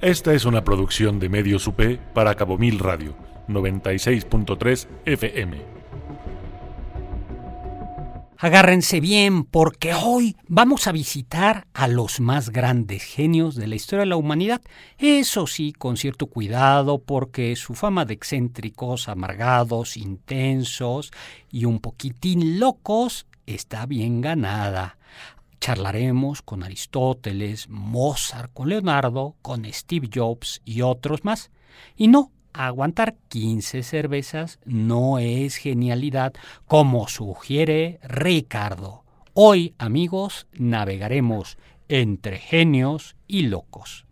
Esta es una producción de Medios UP para Cabo Mil Radio, 96.3 FM. Agárrense bien porque hoy vamos a visitar a los más grandes genios de la historia de la humanidad. Eso sí, con cierto cuidado porque su fama de excéntricos, amargados, intensos y un poquitín locos está bien ganada. Charlaremos con Aristóteles, Mozart, con Leonardo, con Steve Jobs y otros más. Y no, aguantar 15 cervezas no es genialidad, como sugiere Ricardo. Hoy, amigos, navegaremos entre genios y locos.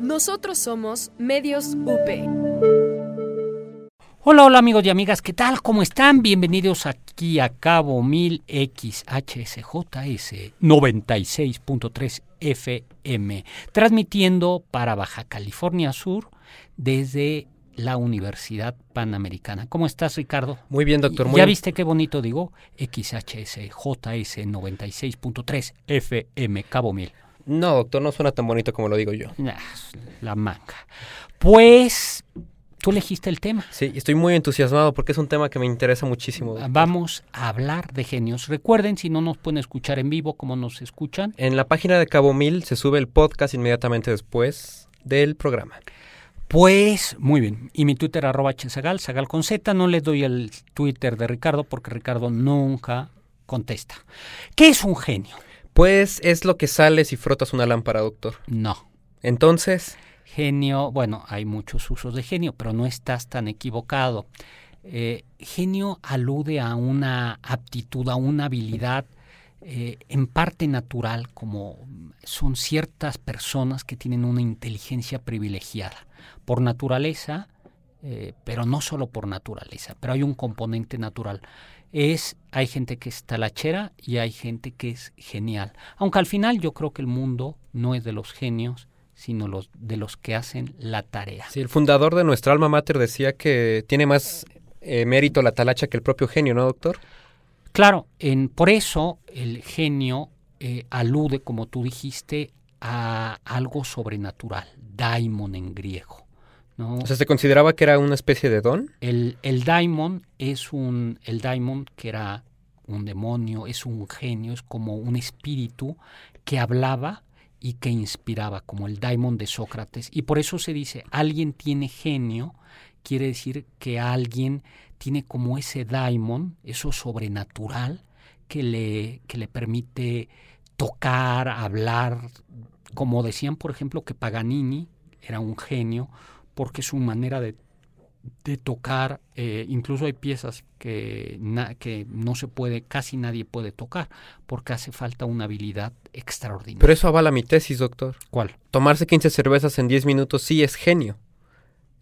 Nosotros somos Medios UP. Hola, hola amigos y amigas, ¿qué tal? ¿Cómo están? Bienvenidos aquí a Cabo 1000 XHSJS 96.3 FM, transmitiendo para Baja California Sur desde la Universidad Panamericana. ¿Cómo estás, Ricardo? Muy bien, doctor. Muy ¿Ya viste qué bonito digo? XHSJS 96.3 FM, Cabo 1000. No, doctor, no suena tan bonito como lo digo yo. La manga. Pues Tú elegiste el tema. Sí, estoy muy entusiasmado porque es un tema que me interesa muchísimo. Vamos a hablar de genios. Recuerden, si no nos pueden escuchar en vivo, como nos escuchan. En la página de Cabo Mil se sube el podcast inmediatamente después del programa. Pues muy bien. Y mi Twitter arroba chesagal, sagal con Z. No le doy el Twitter de Ricardo porque Ricardo nunca contesta. ¿Qué es un genio? Pues es lo que sale si frotas una lámpara, doctor. No. Entonces... Genio, bueno, hay muchos usos de genio, pero no estás tan equivocado. Eh, genio alude a una aptitud, a una habilidad eh, en parte natural, como son ciertas personas que tienen una inteligencia privilegiada por naturaleza, eh, pero no solo por naturaleza, pero hay un componente natural. Es, hay gente que es talachera y hay gente que es genial. Aunque al final yo creo que el mundo no es de los genios, sino los de los que hacen la tarea. Sí, el fundador de nuestra alma mater decía que tiene más eh, mérito la talacha que el propio genio, ¿no, doctor? Claro, en, por eso el genio eh, alude, como tú dijiste, a algo sobrenatural, daimon en griego. ¿no? O sea, ¿se consideraba que era una especie de don? El, el daimon es un, el daimon que era un demonio, es un genio, es como un espíritu que hablaba y que inspiraba, como el daimon de Sócrates. Y por eso se dice, alguien tiene genio, quiere decir que alguien tiene como ese daimon, eso sobrenatural, que le, que le permite tocar, hablar, como decían, por ejemplo, que Paganini era un genio, porque su manera de de tocar, eh, incluso hay piezas que, que no se puede, casi nadie puede tocar, porque hace falta una habilidad extraordinaria. Pero eso avala mi tesis, doctor. ¿Cuál? Tomarse 15 cervezas en 10 minutos sí es genio.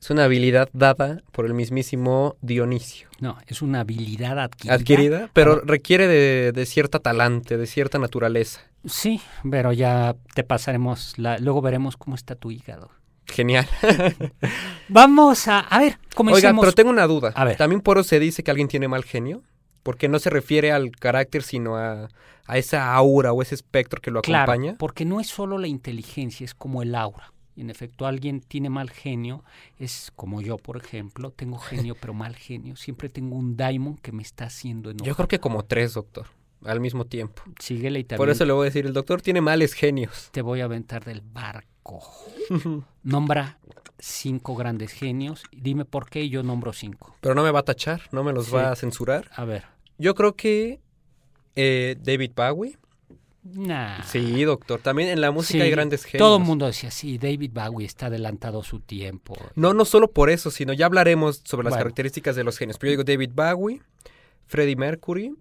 Es una habilidad dada por el mismísimo Dionisio. No, es una habilidad adquirida. Adquirida, pero requiere de, de, cierta talante, de cierta naturaleza. Sí, pero ya te pasaremos, la, luego veremos cómo está tu hígado. Genial. Vamos a, a ver, comencemos. Oiga, pero tengo una duda. A ver. ¿También por eso se dice que alguien tiene mal genio? Porque no se refiere al carácter, sino a, a esa aura o ese espectro que lo claro, acompaña. porque no es solo la inteligencia, es como el aura. Y en efecto, alguien tiene mal genio, es como yo, por ejemplo, tengo genio pero mal genio. Siempre tengo un daimon que me está haciendo enojar. Yo creo que como tres, doctor, al mismo tiempo. Síguele y también Por eso le voy a decir, el doctor tiene males genios. te voy a aventar del barco. Nombra cinco grandes genios. Dime por qué yo nombro cinco. Pero no me va a tachar, no me los Sí. va a censurar. A ver. Yo creo que eh, David Bowie. Nah. Sí, doctor. También en la música Sí, hay grandes genios. Todo el mundo decía, sí, David Bowie está adelantado a su tiempo. No, no solo por eso, sino ya hablaremos sobre las Bueno. características de los genios. Pero yo digo David Bowie, Freddie Mercury,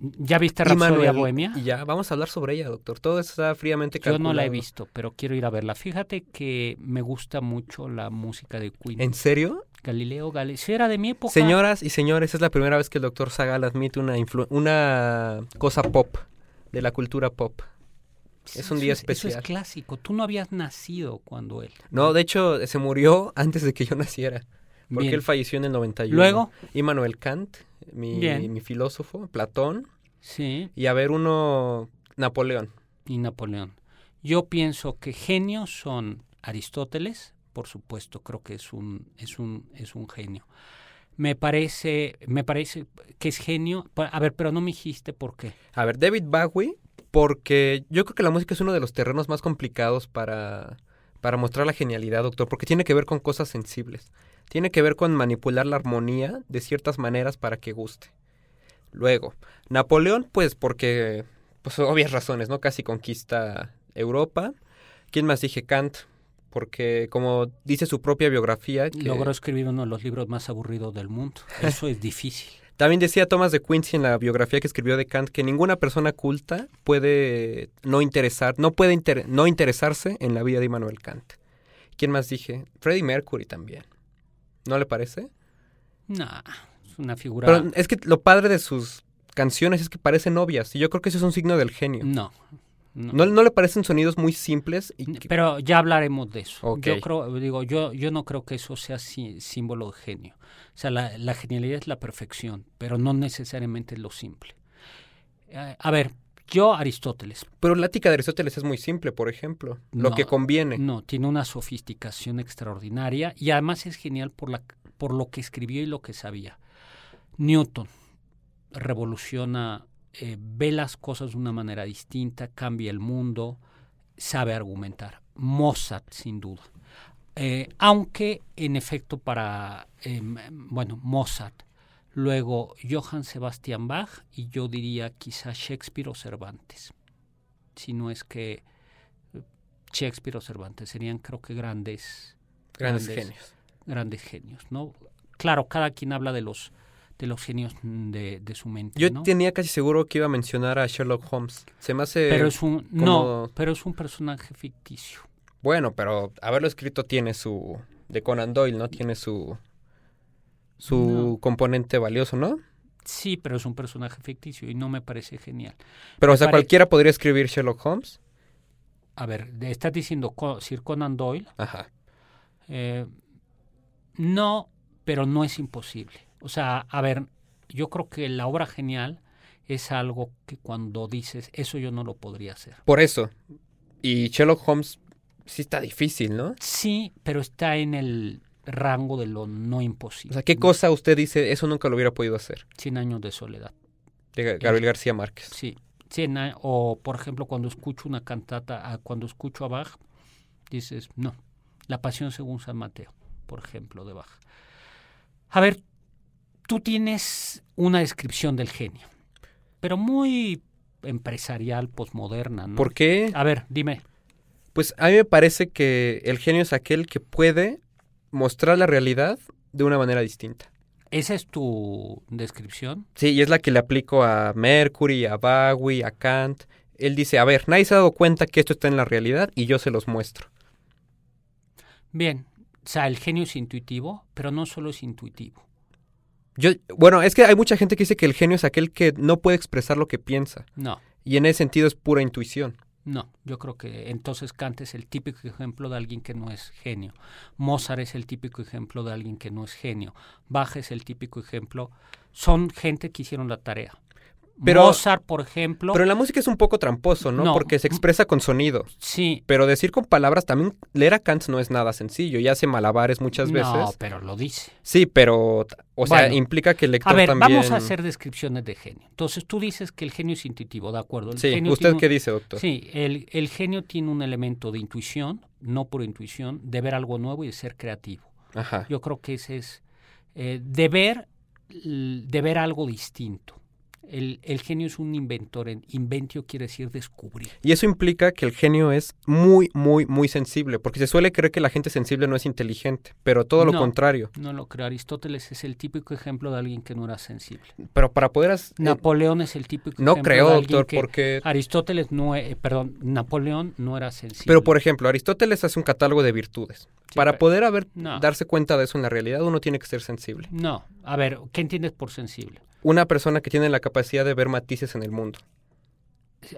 ¿Ya viste Manuel. Bohemia? Ya, vamos a hablar sobre ella, doctor. Todo está fríamente Yo calculado. no la he visto, pero quiero ir a verla. Fíjate que me gusta mucho la música de Queen. ¿En serio? Galileo Galilei. Sí, era de mi época. Señoras y señores, es la primera vez que el doctor Sagal admite una, influ- una cosa pop, de la cultura pop. es un día Eso especial. Eso es clásico. Tú no habías nacido cuando él. No, de hecho, se murió antes de que yo naciera. Porque Bien. él falleció en el 91. Luego, Immanuel Kant, mi, mi filósofo, Platón, sí, y a ver uno, Napoleón. y Napoleón. Yo pienso que genios son Aristóteles, por supuesto, creo que es un, es un, es un genio. Me parece, me parece que es genio. A ver, pero no me dijiste por qué. A ver, David Bowie, porque yo creo que la música es uno de los terrenos más complicados para, para mostrar la genialidad, doctor, porque tiene que ver con cosas sensibles. Tiene que ver con manipular la armonía de ciertas maneras para que guste. Luego, Napoleón, pues porque, pues obvias razones, ¿no? Casi conquista Europa. ¿Quién más dije? Kant, porque como dice su propia biografía... Que... Logró escribir uno de los libros más aburridos del mundo. Eso es difícil. También decía Thomas de Quincy en la biografía que escribió de Kant que ninguna persona culta puede no interesar, no puede inter, no interesarse en la vida de Immanuel Kant. ¿Quién más dije? Freddie Mercury también. ¿No le parece? No, es una figura. Pero es que lo padre de sus canciones es que parecen obvias y yo creo que eso es un signo del genio. No. ¿No, no le parecen sonidos muy simples? Y que... Pero ya hablaremos de eso. Okay. Yo creo, digo, yo, yo no creo que eso sea sí, símbolo de genio. O sea, la, la, genialidad es la perfección, pero no necesariamente lo simple. Eh, a ver, yo Aristóteles. Pero la ética de Aristóteles es muy simple, por ejemplo. Lo no, que conviene. No, tiene una sofisticación extraordinaria y además es genial por, la, por lo que escribió y lo que sabía. Newton revoluciona eh, ve las cosas de una manera distinta, cambia el mundo, sabe argumentar. Mozart, sin duda. Eh, aunque, en efecto, para, eh, bueno, Mozart, luego Johann Sebastian Bach y yo diría quizá Shakespeare o Cervantes. Si no es que Shakespeare o Cervantes serían, creo que, grandes, grandes, grandes genios. Grandes genios, ¿no? Claro, cada quien habla de los de los genios de, de su mente. Yo ¿no? tenía casi seguro que iba a mencionar a Sherlock Holmes. Se me hace. Pero es un. Como... No, pero es un personaje ficticio. Bueno, pero haberlo escrito tiene su. De Conan Doyle, ¿no? Tiene su. Su no. componente valioso, ¿no? Sí, pero es un personaje ficticio y no me parece genial. Pero, me o sea, pare... cualquiera podría escribir Sherlock Holmes. A ver, estás diciendo Sir Conan Doyle. Ajá. Eh, no, pero no es imposible. O sea, a ver, yo creo que la obra genial es algo que cuando dices, eso yo no lo podría hacer. Por eso. Y Sherlock Holmes sí está difícil, ¿no? Sí, pero está en el rango de lo no imposible. O sea, ¿qué cosa usted dice, eso nunca lo hubiera podido hacer? Cien años de soledad. De Gabriel eh, García Márquez. Sí. Cien o, por ejemplo, cuando escucho una cantata, cuando escucho a Bach, dices, no, La Pasión según San Mateo, por ejemplo, de Bach. A ver, tú tienes una descripción del genio, pero muy empresarial, posmoderna. ¿no? ¿Por qué? A ver, dime. Pues a mí me parece que el genio es aquel que puede mostrar la realidad de una manera distinta. ¿Esa es tu descripción? Sí, y es la que le aplico a Mercury, a Bowie, a Kant. Él dice, a ver, nadie se ha dado cuenta que esto está en la realidad y yo se los muestro. Bien, o sea, el genio es intuitivo, pero no solo es intuitivo. Yo, bueno, es que hay mucha gente que dice que el genio es aquel que no puede expresar lo que piensa. No. Y en ese sentido es pura intuición. No, yo creo que entonces Kant es el típico ejemplo de alguien que no es genio. Mozart es el típico ejemplo de alguien que no es genio. Bach es el típico ejemplo. Son gente que hicieron la tarea. Pero, Mozart, por ejemplo. Pero en la música es un poco tramposo, ¿no? No. Porque se expresa con sonido. Sí. Pero decir con palabras también, leer a Kant no es nada sencillo. Y hace malabares muchas veces. No, pero lo dice. Sí, pero, o sea, Bueno, implica que el lector A ver, también... vamos a hacer descripciones de genio. Entonces tú dices que el genio es intuitivo, ¿de acuerdo? El Sí, genio ¿usted tiene qué dice, doctor? Sí, el, el genio tiene un elemento de intuición, no por intuición, de ver algo nuevo y de ser creativo. Ajá. Yo creo que ese es eh, de ver de ver algo distinto. El, el genio es un inventor. en- Inventio quiere decir descubrir. Y eso implica que el genio es muy, muy, muy sensible, porque se suele creer que la gente sensible no es inteligente, pero todo lo contrario. No lo creo. Aristóteles es el típico ejemplo de alguien que no era sensible. Pero para poder... as- eh, Napoleón es el típico no ejemplo creo, de alguien doctor, que- porque... Aristóteles no, eh, perdón, Napoleón no era sensible. Pero, por ejemplo, Aristóteles hace un catálogo de virtudes. Sí, para pero- poder haber, No. darse cuenta de eso en la realidad, uno tiene que ser sensible. No, a ver, ¿qué entiendes por sensible? Una persona que tiene la capacidad de ver matices en el mundo.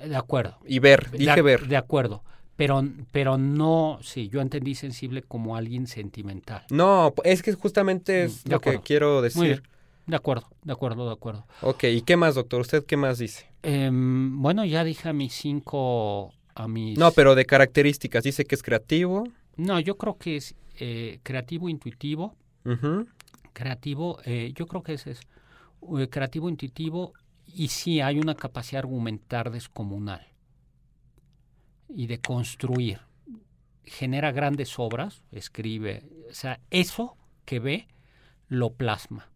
De acuerdo. Y ver, dije ver. De acuerdo. Pero, pero no, sí, yo entendí sensible como alguien sentimental. No, es que justamente es Mm, de lo que quiero Muy decir. bien. De acuerdo, de acuerdo, de acuerdo. Ok, ¿y qué más, doctor? ¿Usted qué más dice? Em, bueno, ya dije a mis cinco, a mis... No, pero de características. Dice que es creativo. No, yo creo que es eh, creativo, intuitivo. Creativo, eh, yo creo que ese es eh, creativo, intuitivo y sí hay una capacidad de argumentar descomunal y de construir. Genera grandes obras, escribe, o sea, eso que ve lo plasma,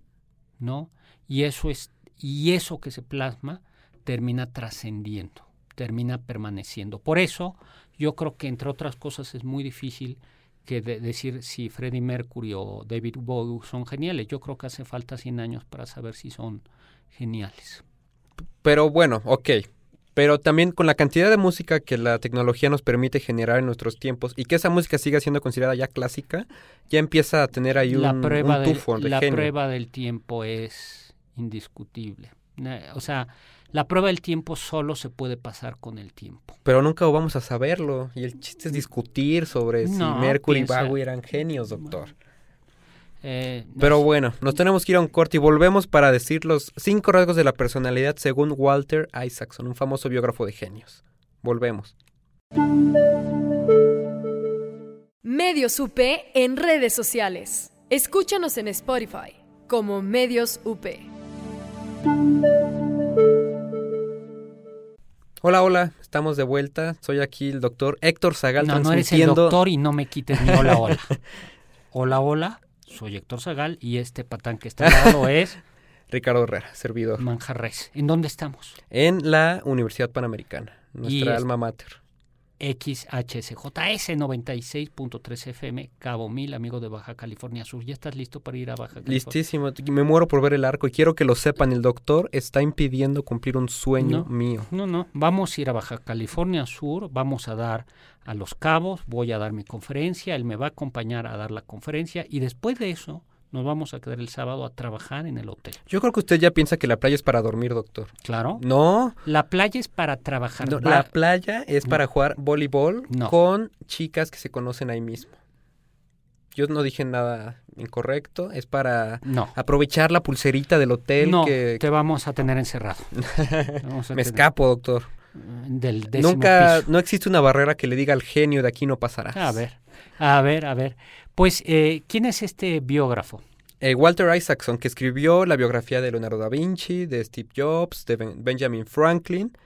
¿no? Y eso es y eso que se plasma termina trascendiendo, termina permaneciendo. Por eso yo creo que entre otras cosas es muy difícil que de- decir si Freddie Mercury o David Bowie son geniales. Yo creo que hace falta 100 años para saber si son geniales. Pero bueno, ok. Pero también con la cantidad de música que la tecnología nos permite generar en nuestros tiempos y que esa música siga siendo considerada ya clásica, ya empieza a tener ahí un, la prueba, un del, tufo de la genio. prueba del tiempo es indiscutible. O sea, la prueba del tiempo solo se puede pasar con el tiempo. Pero nunca vamos a saberlo. Y el chiste es discutir sobre No, si Mercury y Bowie eran genios, doctor. Eh, no Pero sé. bueno, nos tenemos que ir a un corte y volvemos para decir los cinco rasgos de la personalidad según Walter Isaacson, un famoso biógrafo de genios. Volvemos. Medios UP en redes sociales. Escúchanos en Spotify como Medios UP. Hola, hola, estamos de vuelta. Soy aquí el doctor Héctor Zagal No, no eres el doctor y no me quites mi hola, hola. Hola, hola, soy Héctor Zagal y este patán que está al lado es Ricardo Herrera, servidor. Manjarres. ¿En dónde estamos? En la Universidad Panamericana, nuestra es- alma mater. XHSJS 96.3 FM, Cabo Mil, amigo de Baja California Sur. ¿Ya estás listo para ir a Baja California? Listísimo, me muero por ver el arco y quiero que lo sepan, el doctor está impidiendo cumplir un sueño No. mío. No, no, vamos a ir a Baja California Sur, vamos a dar a Los Cabos, voy a dar mi conferencia, él me va a acompañar a dar la conferencia y después de eso nos vamos a quedar el sábado a trabajar en el hotel. Yo creo que usted ya piensa que la playa es para dormir, doctor. Claro. No, La playa es para trabajar. no, la playa es para jugar voleibol No. con chicas que se conocen ahí mismo. Yo no dije nada incorrecto, es para no. aprovechar la pulserita del hotel No, que te vamos a tener encerrado. Te vamos a me tener- escapo, doctor. Del décimo Nunca, piso. no existe una barrera que le diga al genio de aquí no pasarás. A ver, a ver, a ver. Pues, eh, ¿quién es este biógrafo? Eh, Walter Isaacson, que escribió la biografía de Leonardo da Vinci, de Steve Jobs, de Ben- Benjamin Franklin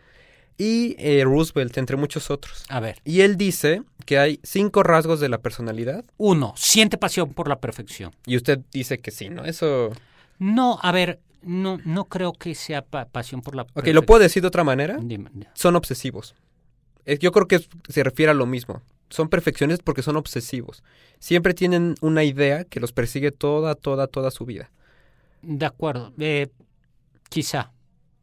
y eh, Roosevelt, entre muchos otros. A ver, Y él dice que hay cinco rasgos de la personalidad uno, siente pasión por la perfección. y usted dice que sí, ¿no? Eso... No, a ver, no, no creo que sea pa- pasión por la Ok, perfección. ¿lo puedo decir de otra manera? Dime. Son obsesivos. Yo creo que se refiere a lo mismo. Son perfeccionistas porque son obsesivos. Siempre tienen una idea que los persigue toda, toda, toda su vida. De acuerdo, eh, quizá.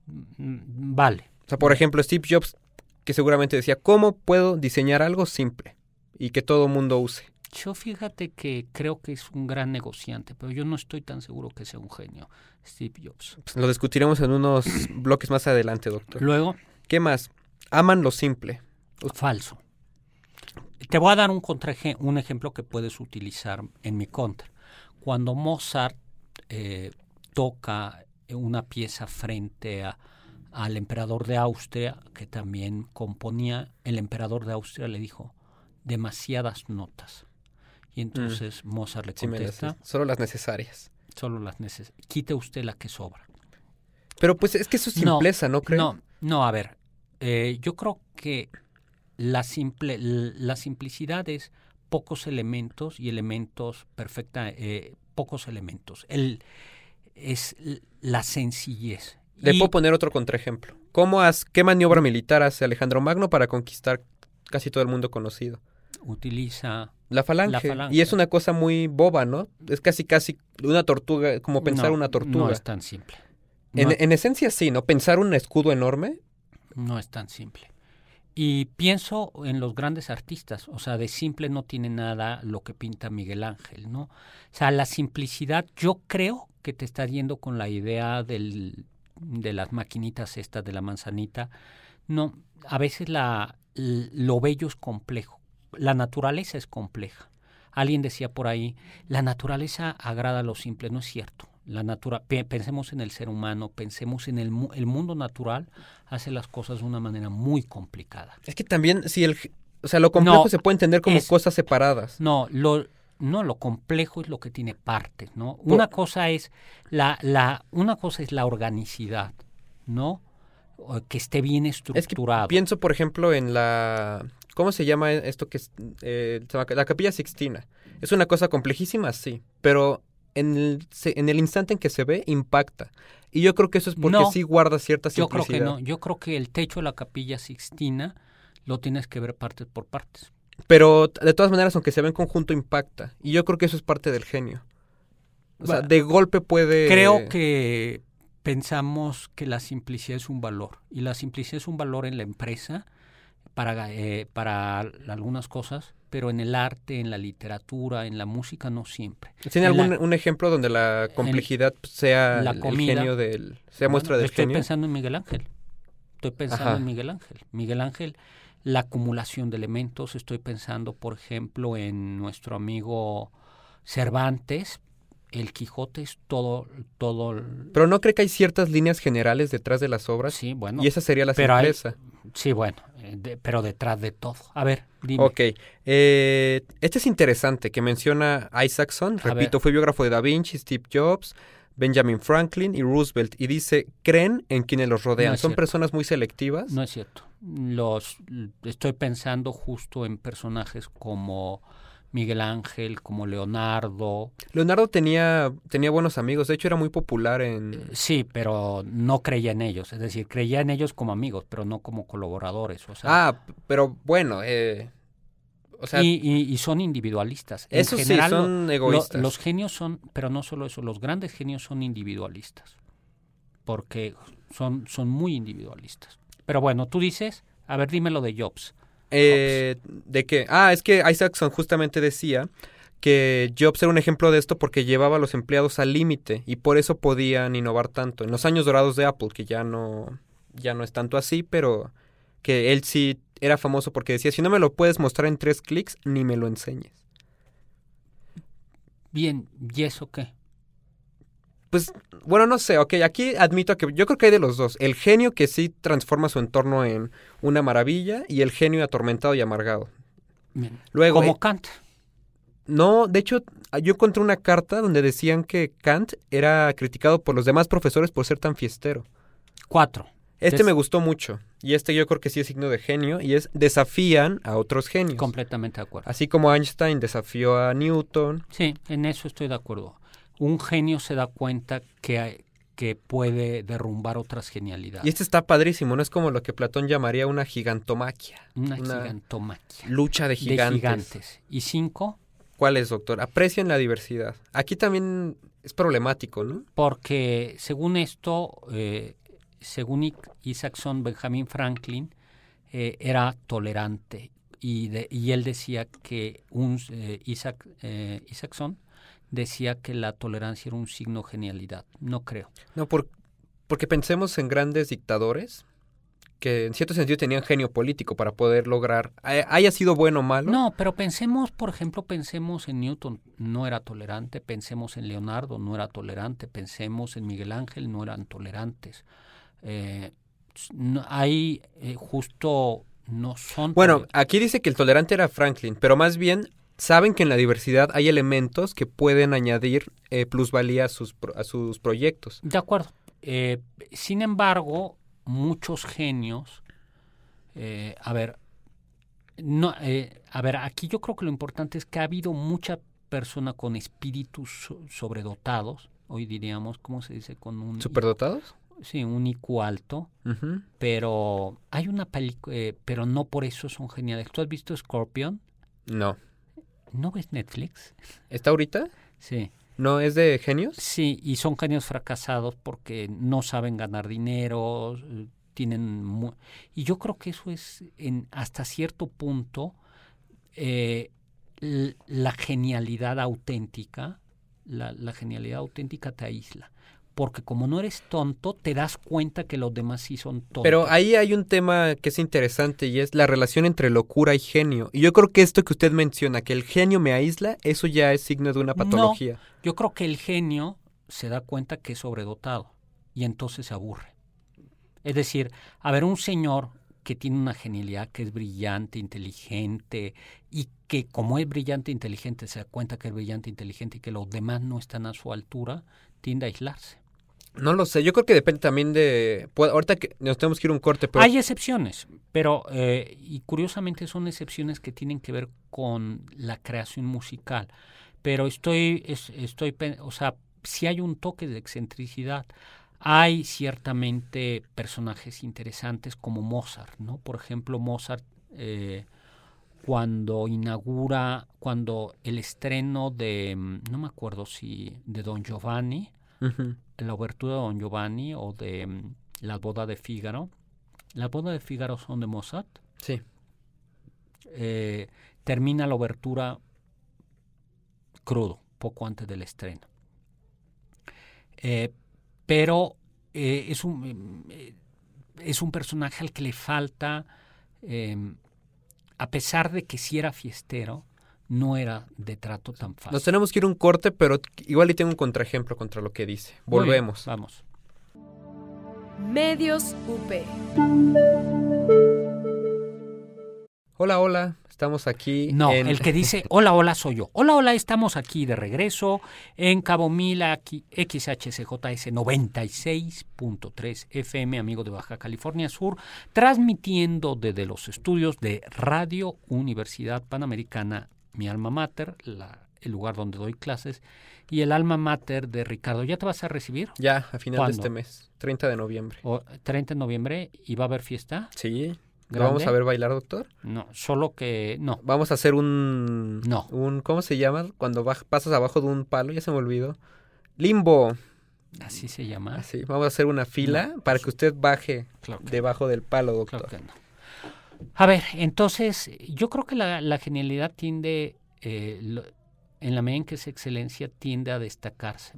Mm, Vale. O sea, por ejemplo, Steve Jobs, que seguramente decía, ¿cómo puedo diseñar algo simple y que todo mundo use? Yo fíjate que creo que es un gran negociante, pero yo no estoy tan seguro que sea un genio, Steve Jobs. Pues lo discutiremos en unos bloques más adelante, doctor. Luego, ¿Qué más? Aman lo simple. falso. Te voy a dar un, contraeje- un ejemplo que puedes utilizar en mi contra. Cuando Mozart eh, toca una pieza frente a- al emperador de Austria, que también componía, el emperador de Austria le dijo, demasiadas notas. Y entonces Mozart le Sí contesta, sé. Solo las necesarias. solo las necesita. Quite usted la que sobra. Pero pues es que eso es No, simpleza, ¿no, creo? No, no, a ver, eh, yo creo que la, simple, la simplicidad es pocos elementos y elementos perfecta, eh, pocos elementos. El, es la sencillez. Le Y- puedo poner otro contraejemplo. ¿Cómo has, ¿Qué maniobra militar hace Alejandro Magno para conquistar casi todo el mundo conocido? Utiliza La falange. La falange. Y es una cosa muy boba, ¿no? Es casi, casi una tortuga, como pensar no, una tortuga. No es tan simple. en, No, en esencia sí, ¿no? Pensar un escudo enorme. no es tan simple. Y pienso en los grandes artistas, o sea, de simple no tiene nada lo que pinta Miguel Ángel, ¿no? O sea, la simplicidad, yo creo que te está yendo con la idea del, de las maquinitas estas de la manzanita. No, a veces la, lo bello es complejo, la naturaleza es compleja. Alguien decía por ahí, la naturaleza agrada a lo simple, no es cierto. La natura, pe- pensemos en el ser humano, pensemos en el, el mundo natural, hace las cosas de una manera muy complicada. Es que también, si el... O sea, lo complejo No, se puede entender como es- cosas separadas. No, lo, no, lo complejo es lo que tiene partes, ¿no? Una cosa es la, la, una cosa es la organicidad, ¿no? O Que esté bien Es que estructurado. pienso, por ejemplo, en la... ¿Cómo se llama esto que es? eh, la capilla sixtina. Es una cosa complejísima, sí, pero en el, se- en el instante en que se ve, impacta. Y yo creo que eso es porque No, sí guarda cierta Yo creo simplicidad. que no. Yo creo que el techo de la capilla Sixtina lo tienes que ver partes por partes. Pero de todas maneras, aunque se ve en conjunto, impacta. Y yo creo que eso es parte del genio. O sea, de golpe puede... Creo que pensamos que la simplicidad es un valor y la simplicidad es un valor en la empresa para, eh, para algunas cosas, pero en el arte, en la literatura, en la música no siempre. ¿Tiene en la- algún un ejemplo donde la complejidad sea la el- genio del... sea muestra Bueno, del estoy genio? pensando en Miguel Ángel. Estoy pensando Ajá. en Miguel Ángel. Miguel Ángel, la acumulación de elementos. Estoy pensando, por ejemplo, en nuestro amigo Cervantes. El Quijote es todo, todo. Pero no cree que hay ciertas líneas generales detrás de las obras. Sí, bueno. y esa sería la pero hay-. Sí, bueno, eh, de- pero detrás de todo. A ver, dime. Ok. Eh, este es interesante, que menciona Isaacson. Repito, fue biógrafo de Da Vinci, Steve Jobs, Benjamin Franklin y Roosevelt. Y dice, creen en quienes los rodean. No Son cierto. personas muy selectivas. No es cierto. Los estoy pensando justo en personajes como Miguel Ángel, como Leonardo. Leonardo tenía, tenía buenos amigos. De hecho, era muy popular en... Sí, pero no creía en ellos. Es decir, creía en ellos como amigos, pero no como colaboradores. O sea, Ah, pero bueno, eh, o sea, y, y- y son individualistas. En esos sí son lo- egoístas. los genios son, pero no solo eso, los grandes genios son individualistas. Porque son, son muy individualistas. Pero bueno, tú dices, a ver, dime lo de Jobs. Eh, ¿De qué? Ah, es que Isaacson justamente decía que Jobs era un ejemplo de esto porque llevaba a los empleados al límite y por eso podían innovar tanto. En los años dorados de Apple, que ya no, ya no es tanto así, pero que él sí era famoso porque decía, si no me lo puedes mostrar en tres clics, ni me lo enseñes. Bien, ¿y eso qué? Pues, bueno, no sé, ok, aquí admito que yo creo que hay de los dos. El genio que sí transforma su entorno en una maravilla y el genio atormentado y amargado. Bien. Luego, Como eh, Kant. No, de hecho, yo encontré una carta donde decían que Kant era criticado por los demás profesores por ser tan fiestero. Cuatro. Este me gustó mucho. Y este yo creo que sí es signo de genio. Y es desafían a otros genios. Completamente de acuerdo. Así como Einstein desafió a Newton. Sí, en eso estoy de acuerdo. Un genio se da cuenta que, hay- que puede derrumbar otras genialidades. Y este está padrísimo. No es como lo que Platón llamaría una gigantomaquia. Una, una gigantomaquia. Lucha de De gigantes. gigantes. Y cinco, ¿Cuál es, doctor? Aprecien la diversidad. Aquí también es problemático, ¿no? porque según esto, eh, según Isaacson, Benjamin Franklin eh, era tolerante. Y, de- y él decía que un eh, Isaac, Isaacson decía que la tolerancia era un signo de genialidad. No creo. No, por- porque pensemos en grandes dictadores que en cierto sentido tenían genio político para poder lograr, eh, haya sido bueno o malo. No, pero pensemos, por ejemplo, pensemos en Newton, no era tolerante, pensemos en Leonardo, no era tolerante, pensemos en Miguel Ángel, no eran tolerantes. Eh, no- hay eh, justo no son Bueno, aquí dice que el tolerante era Franklin, pero más bien saben que en la diversidad hay elementos que pueden añadir eh, plusvalía a sus, a sus proyectos. de acuerdo. Eh, sin embargo, muchos genios, eh, a ver, no, eh, a ver, aquí yo creo que lo importante es que ha habido mucha persona con espíritus so- sobredotados, hoy diríamos, ¿cómo se dice? Con un ¿Superdotados? sí, un IQ alto, pero hay una película, pero no por eso son geniales. ¿Tú has visto Scorpion? No. ¿No ves Netflix? ¿Está ahorita? Sí. ¿No es de genios? Sí, y son genios fracasados porque no saben ganar dinero, tienen... mu- Y yo creo que eso es, en hasta cierto punto, eh, la genialidad auténtica, la, la genialidad auténtica te aísla. Porque como no eres tonto, te das cuenta que los demás sí son tontos. Pero ahí hay un tema que es interesante y es la relación entre locura y genio. Y yo creo que esto que usted menciona, que el genio me aísla, eso ya es signo de una No. patología. Yo creo que el genio se da cuenta que es sobredotado y entonces se aburre. Es decir, a ver, un señor que tiene una genialidad, que es brillante, inteligente, y que como es brillante, inteligente, se da cuenta que es brillante, inteligente y que los demás no están a su altura, tiende a aislarse. No lo sé, yo creo que depende también de... pues, ahorita que nos tenemos que ir un corte, pero... Hay excepciones, pero, eh, y curiosamente son excepciones que tienen que ver con la creación musical. Pero estoy, es- estoy, o sea, si hay un toque de excentricidad. Hay ciertamente personajes interesantes como Mozart, ¿no? Por ejemplo, Mozart eh, cuando inaugura, cuando el estreno de, mm, no me acuerdo si de Don Giovanni, Ujú. La obertura de Don Giovanni o de mm, La boda de Fígaro. Las bodas de Fígaro son de Mozart. Sí. Eh, termina la obertura crudo, poco antes del estreno. Eh, pero eh, es, un, es un personaje al que le falta, eh, a pesar de que sí era fiestero, no era de trato tan fácil. Nos tenemos que ir a un corte, pero igual y tengo un contraejemplo contra lo que dice. Bien, Volvemos. vamos. Medios UP. Hola, hola. Estamos aquí. No, en- el que dice hola, hola soy yo. Hola, hola, estamos aquí de regreso en Cabo Mil, aquí, XHCJS 96.3 FM, amigo de Baja California Sur, transmitiendo desde los estudios de Radio Universidad Panamericana, mi alma mater, la- el lugar donde doy clases, y el alma mater de Ricardo. ¿Ya te vas a recibir? Ya, a final ¿Cuándo? de este mes. 30 de noviembre. O 30 de noviembre y va a haber fiesta. Sí. ¿Lo vamos a ver bailar, doctor? No, solo que no. Vamos a hacer un... No. Un, ¿Cómo se llama? Cuando baj- pasas abajo de un palo, ya se me olvidó. Limbo. Así se llama. Así. Vamos a hacer una fila No. para que usted baje Claro que debajo del palo, doctor. Claro que no. A ver, entonces, yo creo que la, genialidad tiende, eh, lo- en la medida en que es excelencia, tiende a destacarse.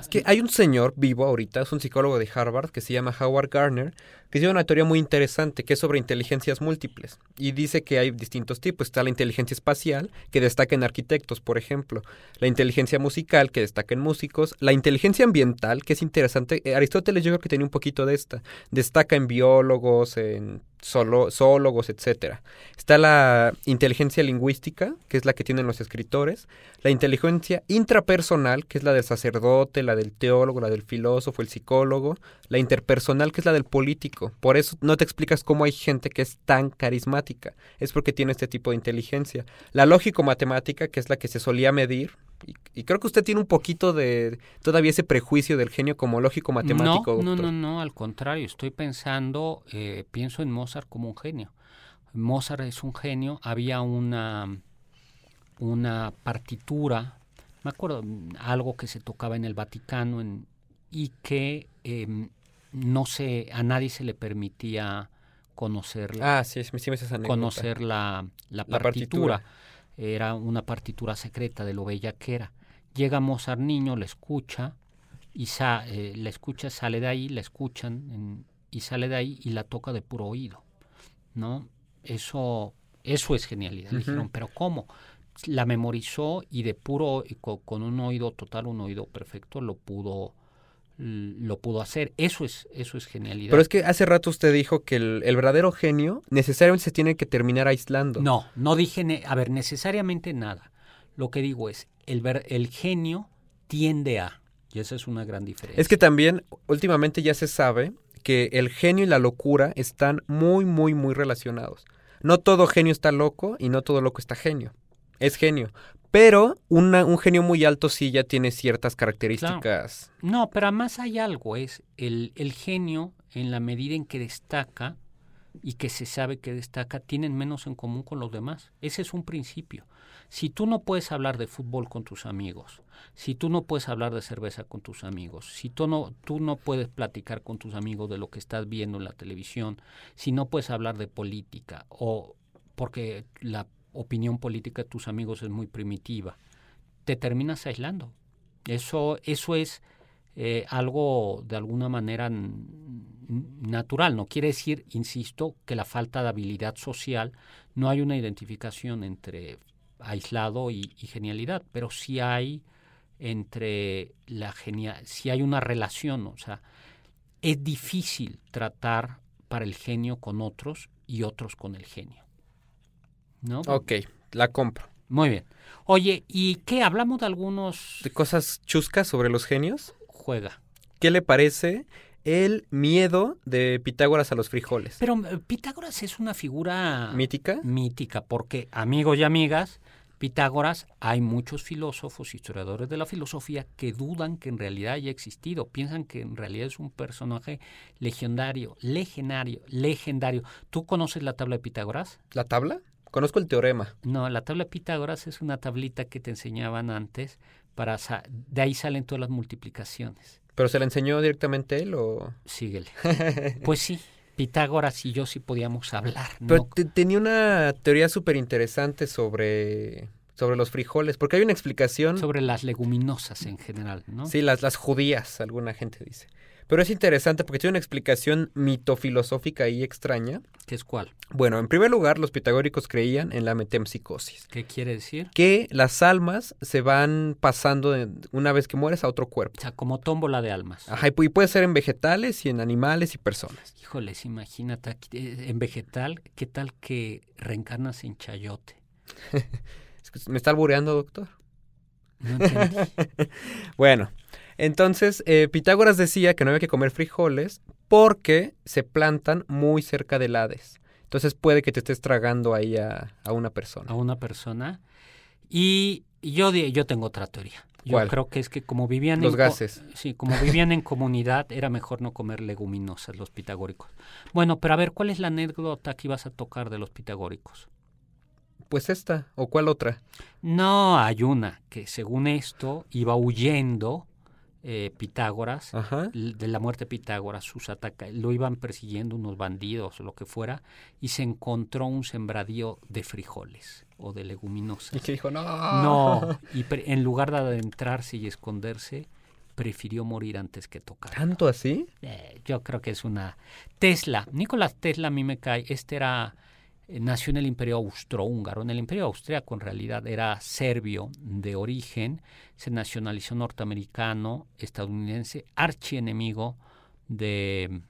Es que hay un señor vivo ahorita, es un psicólogo de Harvard que se llama Howard Gardner, tiene una teoría muy interesante que es sobre inteligencias múltiples. Y dice que hay distintos tipos. Está la inteligencia espacial, que destaca en arquitectos, por ejemplo. La inteligencia musical, que destaca en músicos. La inteligencia ambiental, que es interesante. Eh, Aristóteles yo creo que tenía un poquito de esta. Destaca en biólogos, en zoolo- zoólogos, etcétera. Está la inteligencia lingüística, que es la que tienen los escritores. La inteligencia intrapersonal, que es la del sacerdote, la del teólogo, la del filósofo, el psicólogo. La interpersonal, que es la del político. Por eso no te explicas cómo hay gente que es tan carismática. Es porque tiene este tipo de inteligencia. La lógico-matemática, que es la que se solía medir. Y, y creo que usted tiene un poquito de todavía ese prejuicio del genio como lógico-matemático. no, no, doctor. no, no, al contrario, estoy pensando, eh, pienso en Mozart como un genio. Mozart es un genio, había una, una partitura, me acuerdo, algo que se tocaba en el Vaticano en- y que em, no se, a nadie se le permitía conocerla. Ah, sí, sí, me conocer la, la La partitura. partitura. Era una partitura secreta de lo bella que era. Llega Mozart niño, la escucha, y sa eh, la escucha, sale de ahí, la escuchan, en- y sale de ahí y la toca de puro oído. ¿No? Eso, eso es genialidad. Le dijeron, pero ¿cómo? La memorizó y de puro, y co- con, un oído total, un oído perfecto, lo pudo lo pudo hacer. Eso es, eso es genialidad. Pero es que hace rato usted dijo que el, el verdadero genio necesariamente se tiene que terminar aislando. No, no dije, a ver, necesariamente nada. Lo que digo es, el, ver, el genio tiende a, y esa es una gran diferencia. Es que también últimamente ya se sabe que el genio y la locura están muy, muy, muy relacionados. No todo genio está loco y no todo loco está genio. Es genio. Pero una- un genio muy alto sí ya tiene ciertas características. No, pero además hay algo, es el, el genio, en la medida en que destaca y que se sabe que destaca, tienen menos en común con los demás. Ese es un principio. Si tú no puedes hablar de fútbol con tus amigos, si tú no puedes hablar de cerveza con tus amigos, si tú no, tú no puedes platicar con tus amigos de lo que estás viendo en la televisión, si no puedes hablar de política o porque la opinión política de tus amigos es muy primitiva, te terminas aislando. Eso, eso es eh, algo de alguna manera natural. No quiere decir, insisto, que la falta de habilidad social no hay una identificación entre aislado y, genialidad, pero sí hay entre la genial, si hay una relación, o sea, es difícil tratar para el genio con otros y otros con el genio. ¿No? Ok, la compro. Muy bien. Oye, ¿y qué? Hablamos de algunos... ¿De cosas chuscas sobre los genios? Juega. ¿Qué le parece el miedo de Pitágoras a los frijoles? Pero eh, Pitágoras es una figura ¿Mítica? mítica, porque amigos y amigas, Pitágoras, hay muchos filósofos, historiadores de la filosofía que dudan que en realidad haya existido, piensan que en realidad es un personaje legendario, legendario, legendario. ¿Tú conoces la tabla de Pitágoras? ¿La tabla? Conozco el teorema. No, la tabla de Pitágoras es una tablita que te enseñaban antes, para sa- de ahí salen todas las multiplicaciones. ¿Pero se la enseñó directamente él o...? Síguele. Pues sí, Pitágoras y yo sí podíamos hablar. Pero ¿no? te- tenía una teoría súper interesante sobre, sobre los frijoles, porque hay una explicación... Sobre las leguminosas en general, ¿no? Sí, las, las judías, alguna gente dice. Pero es interesante porque tiene una explicación mitofilosófica y extraña. ¿Qué es cuál? Bueno, en primer lugar, los pitagóricos creían en la metempsicosis, ¿Qué quiere decir? que las almas se van pasando de- una vez que mueres a otro cuerpo. O sea, como tómbola de almas. Ajá, y pu- y puede ser en vegetales y en animales y personas. Híjoles, imagínate, eh, en vegetal, ¿qué tal que reencarnas en chayote? ¿Me está albureando, doctor? No entendí. Bueno, entonces eh, Pitágoras decía que no había que comer frijoles porque se plantan muy cerca del Hades. Entonces puede que te estés tragando ahí a, a una persona. a una persona. Y yo, yo tengo otra teoría. Yo ¿Cuál? creo que es que como vivían Los en gases. Sí, como vivían en comunidad, era mejor no comer leguminosas los pitagóricos. Bueno, pero a ver, ¿cuál es la anécdota que ibas a tocar de los pitagóricos? Pues esta, o cuál otra. No, hay una que según esto iba huyendo eh, Pitágoras Ajá. de la muerte de Pitágoras, sus ataca lo iban persiguiendo unos bandidos o lo que fuera, y se encontró un sembradío de frijoles o de leguminosas. Y que dijo, no. No, y pre- en lugar de adentrarse y esconderse, prefirió morir antes que tocar. ¿Tanto así? Eh, yo creo que es una Tesla. Nicolás Tesla a mí me cae. Este era eh, nació en el Imperio Austrohúngaro. En el Imperio Austriaco en realidad era serbio de origen. Se nacionalizó norteamericano, estadounidense, archienemigo de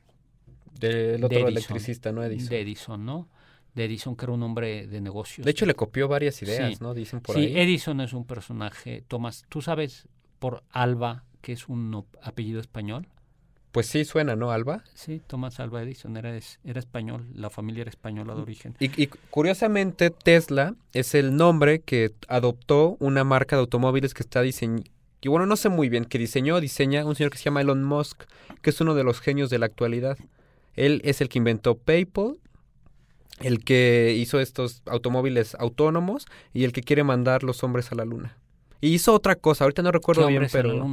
Del De otro Edison. electricista, ¿no? Edison. de Edison, ¿no? De Edison, que era un hombre de negocios. De hecho, le copió varias ideas, Sí. ¿no? Dicen por sí, ahí. Edison es un personaje. Tomás, ¿tú sabes por Alba que es un apellido español? Pues sí, suena, ¿no, Alba? Sí, Tomás Alba Edison era, era español, la familia era española de origen. Y, y curiosamente, Tesla es el nombre que adoptó una marca de automóviles que está diseñada. Que bueno, no sé muy bien, que diseñó, diseña un señor que se llama Elon Musk, que es uno de los genios de la actualidad. Él es el que inventó PayPal, el que hizo estos automóviles autónomos y el que quiere mandar los hombres a la luna. Y hizo otra cosa, ahorita no ¿Qué recuerdo bien, a pero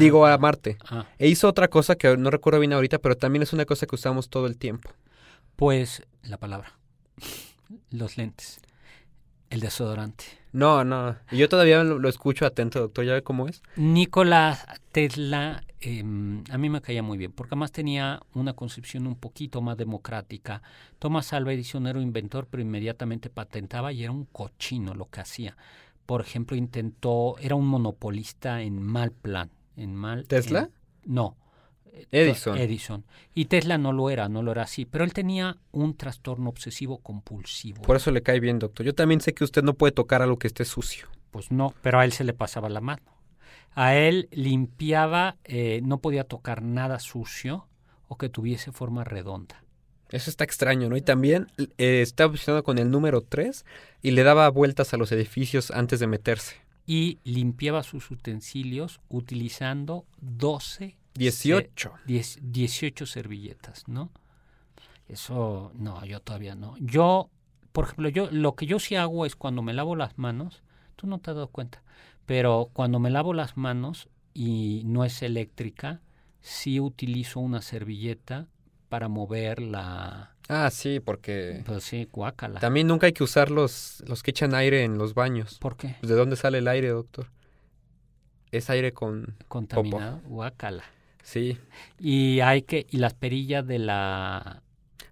digo a Marte. Ah, E hizo otra cosa que no recuerdo bien ahorita, pero también es una cosa que usamos todo el tiempo. pues la palabra, los lentes, el desodorante. No, no. Y yo todavía lo, lo escucho atento, doctor. ¿Ya ve cómo es? Nicolás Tesla em, a mí me caía muy bien, porque además tenía una concepción un poquito más democrática. Thomas Alva Edison era un inventor, pero inmediatamente patentaba y era un cochino lo que hacía. Por ejemplo, intentó, era un monopolista en mal plan, en mal. ¿Tesla? en- no. eh, Edison. Edison. Y Tesla no lo era, no lo era así, pero él tenía un trastorno obsesivo compulsivo. Por eso le cae bien, doctor. Yo también sé que usted no puede tocar algo que esté sucio. Pues no, pero a él se le pasaba la mano. A él limpiaba, eh, no podía tocar nada sucio o que tuviese forma redonda. Eso está extraño, ¿no? Y también eh, está obsesionado con el número 3 y le daba vueltas a los edificios antes de meterse. Y limpiaba sus utensilios utilizando 12, 18. diez- 18 servilletas, ¿no? Eso, no, yo todavía no. Yo, por ejemplo, yo lo que yo sí hago es cuando me lavo las manos, tú no te has dado cuenta, pero cuando me lavo las manos y no es eléctrica, sí utilizo una servilleta para mover la... Ah, sí, porque Pues sí, guácala. también nunca hay que usar los, los que echan aire en los baños. ¿Por qué? Pues, ¿De dónde sale el aire, doctor? Es aire con... Contaminado, guácala. Sí. Y hay que... Y las perillas de la...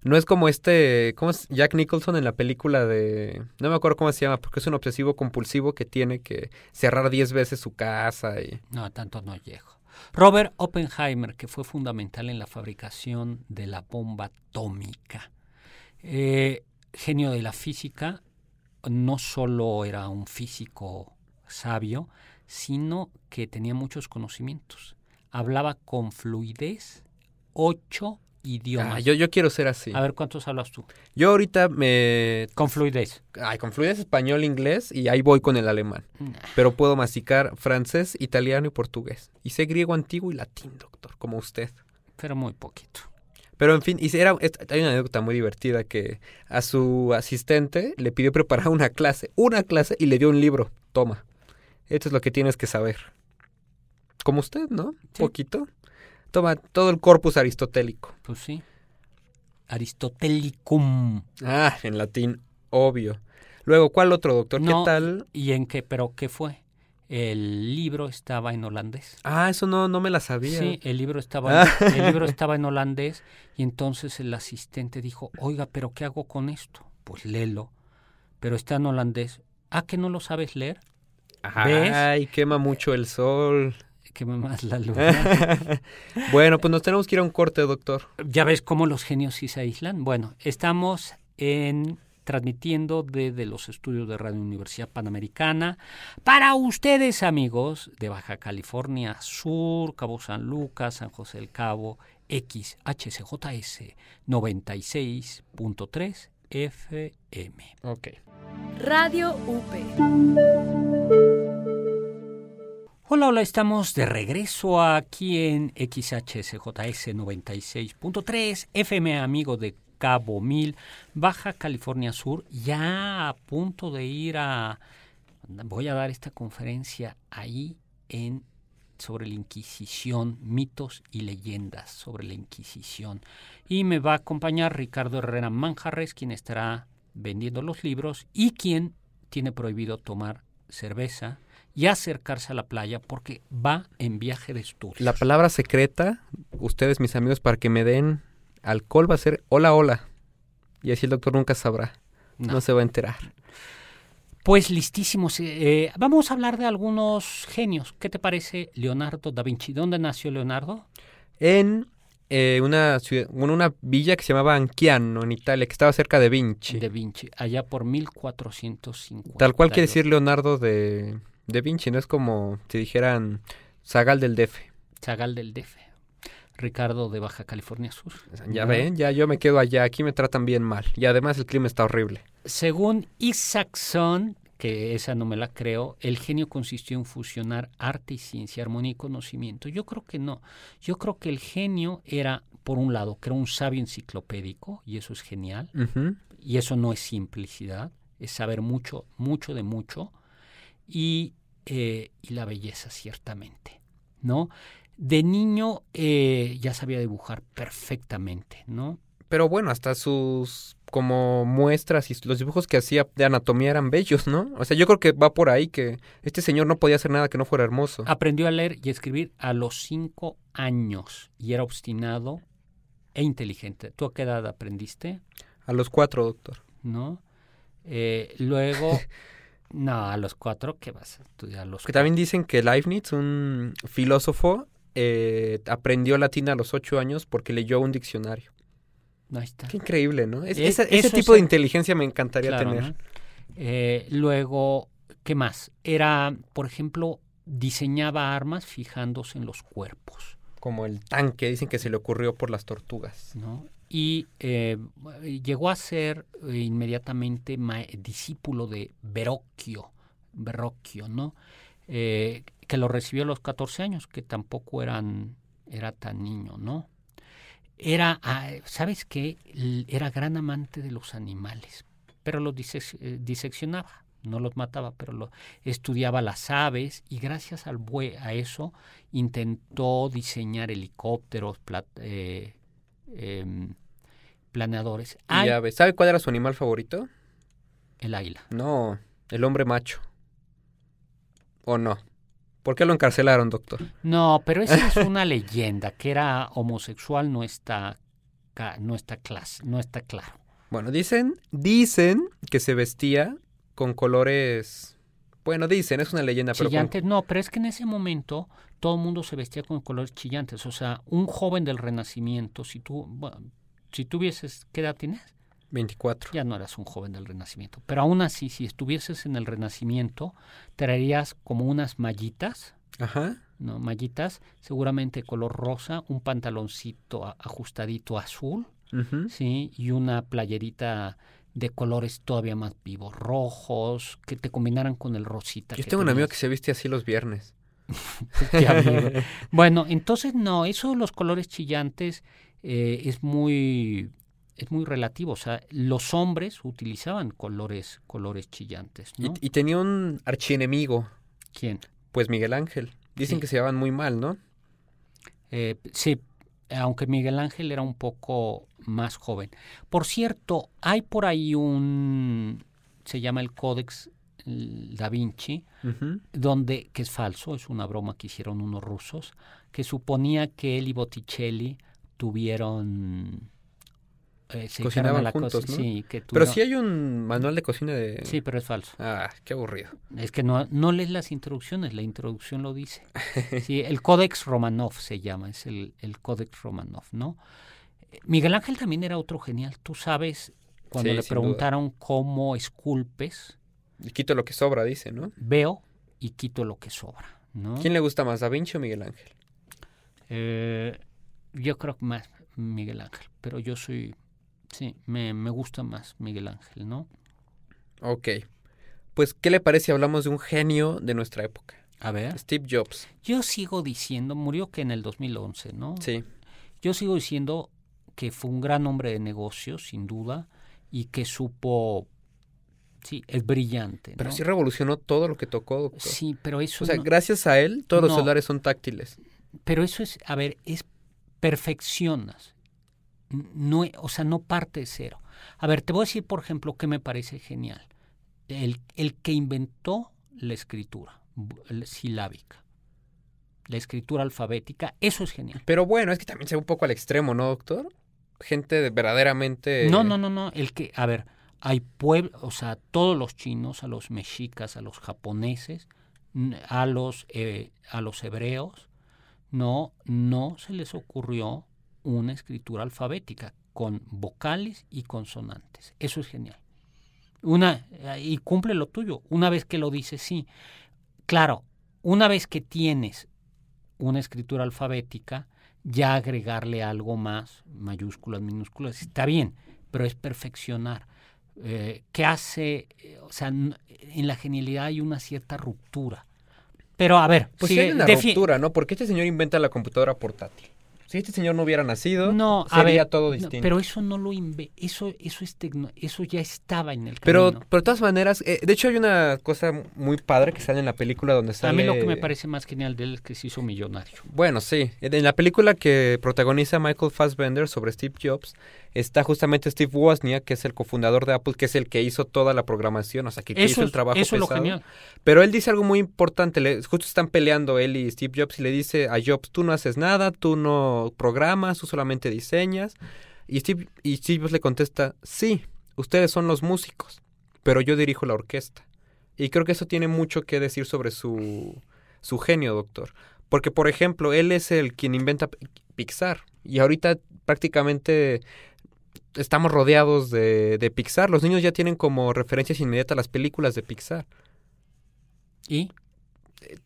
No es como este, ¿cómo es? Jack Nicholson en la película de, no me acuerdo cómo se llama, porque es un obsesivo compulsivo que tiene que cerrar 10 veces su casa y... No, tanto no llego. Robert Oppenheimer, que fue fundamental en la fabricación de la bomba atómica. Eh, genio de la física, no solo era un físico sabio, sino que tenía muchos conocimientos. Hablaba con fluidez ocho idiomas. Ah, yo, yo quiero ser así. A ver, ¿cuántos hablas tú? Yo ahorita me... Con fluidez. Ay, con fluidez español, inglés y ahí voy con el alemán. Nah. Pero puedo masticar francés, italiano y portugués. Y sé griego antiguo y latín, doctor, como usted. Pero muy poquito. Pero en fin, y era, hay una anécdota muy divertida que a su asistente le pidió preparar una clase, una clase y le dio un libro. Toma, esto es lo que tienes que saber. Como usted, ¿no? Sí. Poquito. Toma todo el corpus aristotélico. Pues sí. Aristotelicum. Ah, en latín, obvio. Luego, ¿cuál otro, doctor? No. ¿Qué tal? ¿Y en qué? ¿Pero qué fue? El libro estaba en holandés. Ah, eso no, no me la sabía. Sí, el libro estaba Ah. en, el libro estaba en holandés y entonces el asistente dijo, oiga, pero ¿qué hago con esto? Pues léelo. Pero está en holandés. Ah, que no lo sabes leer. ¿Ves? Ay, quema mucho el sol. Que me más la luna. bueno, pues nos tenemos que ir a un corte, doctor. ya ves cómo los genios sí se aíslan. Bueno, estamos en transmitiendo desde los estudios de Radio Universidad Panamericana para ustedes amigos de Baja California Sur, Cabo San Lucas, San José del Cabo, XHCJS 96.3 FM. Ok. Radio UP. Hola, hola, estamos de regreso aquí en XHCJS 96.3 FM, amigo de Cabo Mil, Baja California Sur, ya a punto de ir a... Voy a dar esta conferencia ahí en sobre la Inquisición, mitos y leyendas sobre la Inquisición. Y me va a acompañar Ricardo Herrera Manjarres, quien estará vendiendo los libros y quien tiene prohibido tomar cerveza y acercarse a la playa porque va en viaje de estudio. La palabra secreta, ustedes, mis amigos, para que me den alcohol va a ser hola, hola. Y así el doctor nunca sabrá. No, No. se va a enterar. Pues listísimos. eh, vamos a hablar de algunos genios. ¿Qué te parece Leonardo da Vinci? ¿Dónde nació Leonardo? En eh, una, ciudad, una villa que se llamaba Anchiano, en Italia, que estaba cerca de Vinci. De Vinci, allá por 1450. Tal cual quiere decir Leonardo de, de Vinci, no es como si dijeran Zagal del DF. Chagal del DF. Ricardo de Baja California Sur. Ya ven, ya yo me quedo allá, aquí me tratan bien mal. Y además el clima está horrible. Según Isaacson, que esa no me la creo, el genio consistió en fusionar arte y ciencia, armonía y conocimiento. Yo creo que no. Yo creo que el genio era, por un lado, que era un sabio enciclopédico, y eso es genial, y eso no es simplicidad, es saber mucho, mucho de mucho, y, eh, y la belleza, ciertamente, ¿no? De niño eh, ya sabía dibujar perfectamente, ¿no? Pero bueno, hasta sus como muestras y los dibujos que hacía de anatomía eran bellos, ¿no? O sea, yo creo que va por ahí que este señor no podía hacer nada que no fuera hermoso. Aprendió a leer y escribir a los cinco años y era obstinado e inteligente. ¿Tú a qué edad aprendiste? A los cuatro, doctor. ¿No? Eh, luego, no, a los cuatro, ¿qué vas a estudiar? Los Que también dicen que Leibniz, un filósofo, eh, aprendió latín a los ocho años porque leyó un diccionario. Ahí está. Qué increíble, ¿no? Es- ese tipo es- de inteligencia me encantaría Claro, tener. ¿no? Eh, luego, ¿qué más? Era, por ejemplo, diseñaba armas fijándose en los cuerpos. Como el tanque, dicen que se le ocurrió por las tortugas. ¿no? Y eh, llegó a ser eh, inmediatamente discípulo de Verrocchio, Verrocchio, ¿no? Eh, que lo recibió a los 14 años, que tampoco eran, era tan niño, ¿no? Era, ah, ¿sabes qué? Era gran amante de los animales, pero los eh, diseccionaba, no los mataba, pero lo, estudiaba las aves y gracias al bue- a eso intentó diseñar helicópteros, plat- eh, em, planeadores. Hay ¿sabe cuál era su animal favorito? el águila. No, el hombre macho. ¿O no? ¿Por qué lo encarcelaron, doctor? No, pero esa es una leyenda, que era homosexual no está no está clas- no está claro. Bueno, dicen, dicen que se vestía con colores. Bueno, dicen, es una leyenda, pero con- no, pero es que en ese momento todo el mundo se vestía con colores chillantes. O sea, un joven del Renacimiento, si tú, bueno, si tuvieses, ¿qué edad tienes? 24. Ya no eras un joven del Renacimiento. Pero aún así, si estuvieses en el Renacimiento, traerías como unas mallitas, Ajá. ¿no? Mallitas, seguramente color rosa, un pantaloncito ajustadito azul. ¿sí? Y una playerita de colores todavía más vivos, rojos, que te combinaran con el rosita. Yo tengo un amigo que se viste así los viernes. Bueno, entonces no, eso los colores chillantes eh, es muy es muy relativo. O sea, los hombres utilizaban colores colores chillantes, Y, ¿no? y tenía un archienemigo, ¿Quién? pues Miguel Ángel. Dicen Sí. que se llevaban muy mal, ¿no? Eh, sí, aunque Miguel Ángel era un poco más joven. Por cierto, hay por ahí un se llama el Codex Da Vinci, donde, que es falso, es una broma que hicieron unos rusos, que suponía que él y Botticelli tuvieron... eh, se Cocinaban la juntos, sí, que Pero sí hay un manual de cocina de... Sí, pero es falso. Ah, qué aburrido. Es que no, no lees las introducciones, la introducción lo dice. Sí, el Codex Romanov se llama, es el, el Codex Romanov, ¿no? Miguel Ángel también era otro genial. Tú sabes, cuando Sí, le duda. preguntaron cómo esculpes, Y quito lo que sobra, dice, ¿no? veo y quito lo que sobra, ¿no? ¿Quién le gusta más, Da Vinci o Miguel Ángel? Eh, yo creo que más Miguel Ángel, pero yo soy, sí, me, me gusta más Miguel Ángel, ¿no? Ok. Pues, ¿qué le parece si hablamos de un genio de nuestra época? A ver, Steve Jobs. yo sigo diciendo, murió que en el 2011, ¿no? Sí. Yo sigo diciendo que fue un gran hombre de negocios, sin duda, y que supo, sí, es brillante, Pero ¿no? sí revolucionó todo lo que tocó, doctor. Sí, pero eso, O sea, no- gracias a él, todos los celulares son táctiles. pero eso es, a ver, es perfeccionas, no, o sea, no parte de cero. A ver, te voy a decir, por ejemplo, qué me parece genial. El, el que inventó la escritura silábica, la escritura alfabética, eso es genial. Pero bueno, es que también se va un poco al extremo, ¿no, doctor? Gente de- verdaderamente... No, no, no, no. El que, a ver, hay pueblos, o sea, todos los chinos, a los mexicas, a los japoneses, a los, eh, a los hebreos, no, no se les ocurrió una escritura alfabética con vocales y consonantes. Eso es genial. Una, eh, y cumple lo tuyo. Una vez que lo dices, sí. Claro, una vez que tienes una escritura alfabética, ya agregarle algo más, mayúsculas, minúsculas, está bien, pero es perfeccionar. Eh, ¿Qué hace? O sea, en la genialidad hay una cierta ruptura. Pero a ver, Pues sigue- hay una ruptura, ¿no? Porque este señor inventa la computadora portátil. Si este señor no hubiera nacido, No, a sería ver, todo no, distinto. pero eso no lo inve eso eso es tecno- eso ya estaba en el Pero, camino. pero de todas maneras, eh, de hecho hay una cosa muy padre que sale en la película donde A sale... mí lo que me parece más genial de él es que se hizo millonario. Bueno, sí. En la película que protagoniza Michael Fassbender sobre Steve Jobs, está justamente Steve Wozniak, que es el cofundador de Apple, que es el que hizo toda la programación, o sea, que, Eso hizo el trabajo eso lo genial. Pero él dice algo muy importante, le- justo están peleando él y Steve Jobs y le dice a Jobs, tú no haces nada, tú no programas, tú solamente diseñas. Y Steve, y le contesta, sí, ustedes son los músicos, pero yo dirijo la orquesta. Y creo que eso tiene mucho que decir sobre su, su genio, doctor. Porque, por ejemplo, él es el quien inventa Pi- Pixar. Y ahorita prácticamente estamos rodeados de, de Pixar. Los niños ya tienen como referencias inmediatas las películas de Pixar Y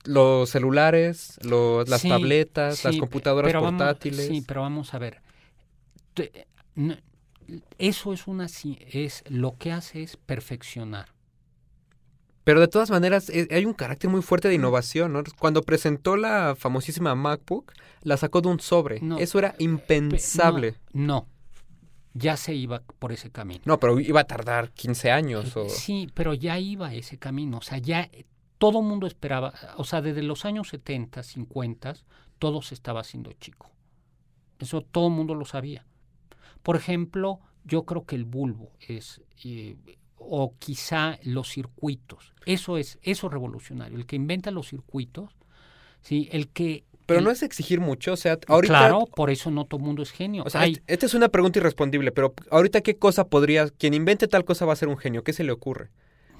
los celulares, los, las Sí, tabletas, las computadoras vamos- portátiles. sí, pero vamos a ver. Eso es una es lo que hace es perfeccionar. Pero de todas maneras, eh, hay un carácter muy fuerte de innovación, ¿no? Cuando presentó la famosísima MacBook, la sacó de un sobre. No, Eso era Pe- impensable. No, no, ya se iba por ese camino. No, pero iba a tardar 15 años. O... Sí, pero ya iba ese camino. O sea, ya eh, todo mundo esperaba. O sea, desde los años 70, 50, todo se estaba haciendo chico. Eso todo el mundo lo sabía. Por ejemplo, yo creo que el bulbo es. eh, o quizá los circuitos. Eso es, eso es revolucionario. El que inventa los circuitos, ¿sí? el que Pero no es exigir mucho, o sea, ahorita... Claro, por eso no todo mundo es genio. O sea, Hay- este- esta es una pregunta irrespondible, pero ahorita qué cosa podría, quien invente tal cosa va a ser un genio, ¿qué se le ocurre?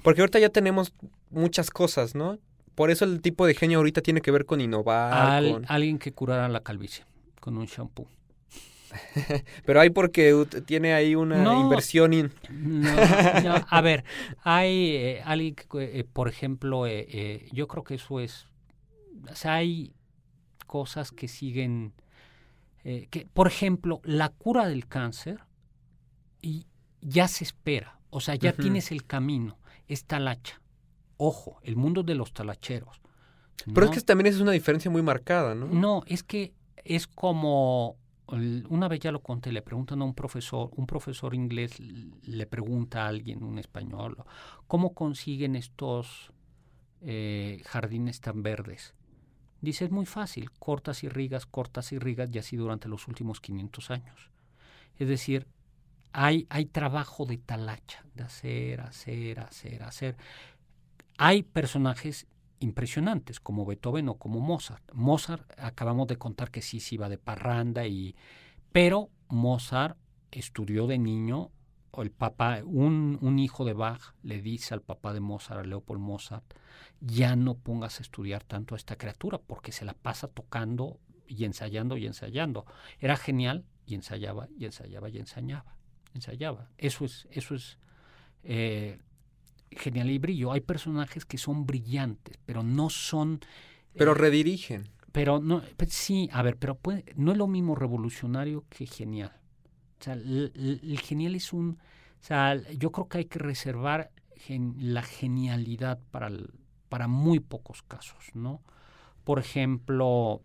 Porque ahorita ya tenemos muchas cosas, ¿no? Por eso el tipo de genio ahorita tiene que ver con innovar, al- con- alguien que curara la calvicie con un shampoo. pero hay porque tiene ahí una No. inversión in- No, no, a ver, hay eh, alguien que, eh, por ejemplo, eh, yo creo que eso es, o sea, hay cosas que siguen, que, por ejemplo, la cura del cáncer y ya se espera, o sea, ya tienes el camino, es talacha. Ojo, el mundo de los talacheros. Pero es que también es una diferencia muy marcada, ¿no? No, es que es como una vez ya lo conté, le preguntan a un profesor, un profesor inglés le pregunta a alguien, un español, ¿cómo consiguen estos eh, jardines tan verdes? Dice, es muy fácil, cortas y rigas, cortas y rigas, y así durante los últimos 500 años. Es decir, hay, hay trabajo de talacha, de hacer, hacer, hacer, hacer. Hay personajes impresionantes como Beethoven o como Mozart. Mozart, acabamos de contar que sí se iba de parranda y pero Mozart estudió de niño el papá, un, un hijo de Bach le dice al papá de Mozart, a Leopold Mozart, ya no pongas a estudiar tanto a esta criatura porque se la pasa tocando y ensayando y ensayando. Era genial y ensayaba y ensayaba y ensayaba. Ensayaba. Eso es, eso es eh, genial y brillo. Hay personajes que son brillantes, pero no son. Pero eh, redirigen. pero no, pues sí, a ver, pero puede- no es lo mismo revolucionario que genial. O sea, el, el- el genial es un, o sea, yo creo que hay que reservar gen- la genialidad para, el- para muy pocos casos, ¿no? Por ejemplo,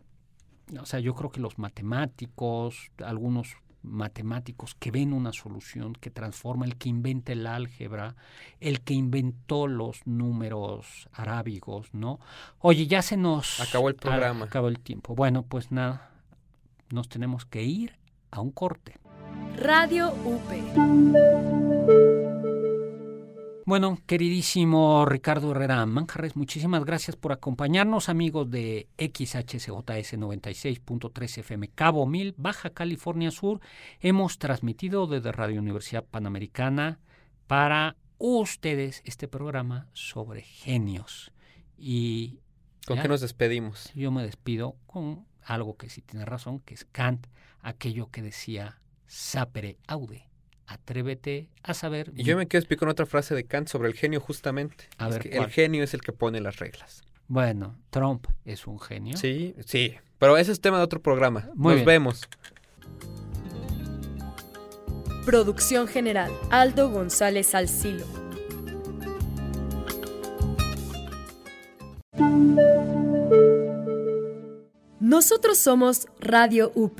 o sea, yo creo que los matemáticos, algunos matemáticos que ven una solución que transforma, el que inventa el álgebra, el que inventó los números arábigos, ¿no? Oye, ya se nos Acabó el programa. acabó el tiempo. Bueno, pues nada, nos tenemos que ir a un corte. Radio UP. Bueno, queridísimo Ricardo Herrera Manjarres, muchísimas gracias por acompañarnos, amigos de XHCJS 96.3 FM Cabo 1000, Baja California Sur. Hemos transmitido desde Radio Universidad Panamericana para ustedes este programa sobre genios. Y ¿Con ya, qué nos despedimos? yo me despido con algo que sí tiene razón, que es Kant, aquello que decía sapere aude. Atrévete a saber. Y yo me quedo con otra frase de Kant sobre el genio justamente. A Es ver, que ¿cuál? el genio es el que pone las reglas. Bueno, Trump es un genio. Sí, sí. Pero ese es tema de otro programa. Muy Nos bien. vemos. Producción general. Aldo González Alcilo. Nosotros somos Radio UP,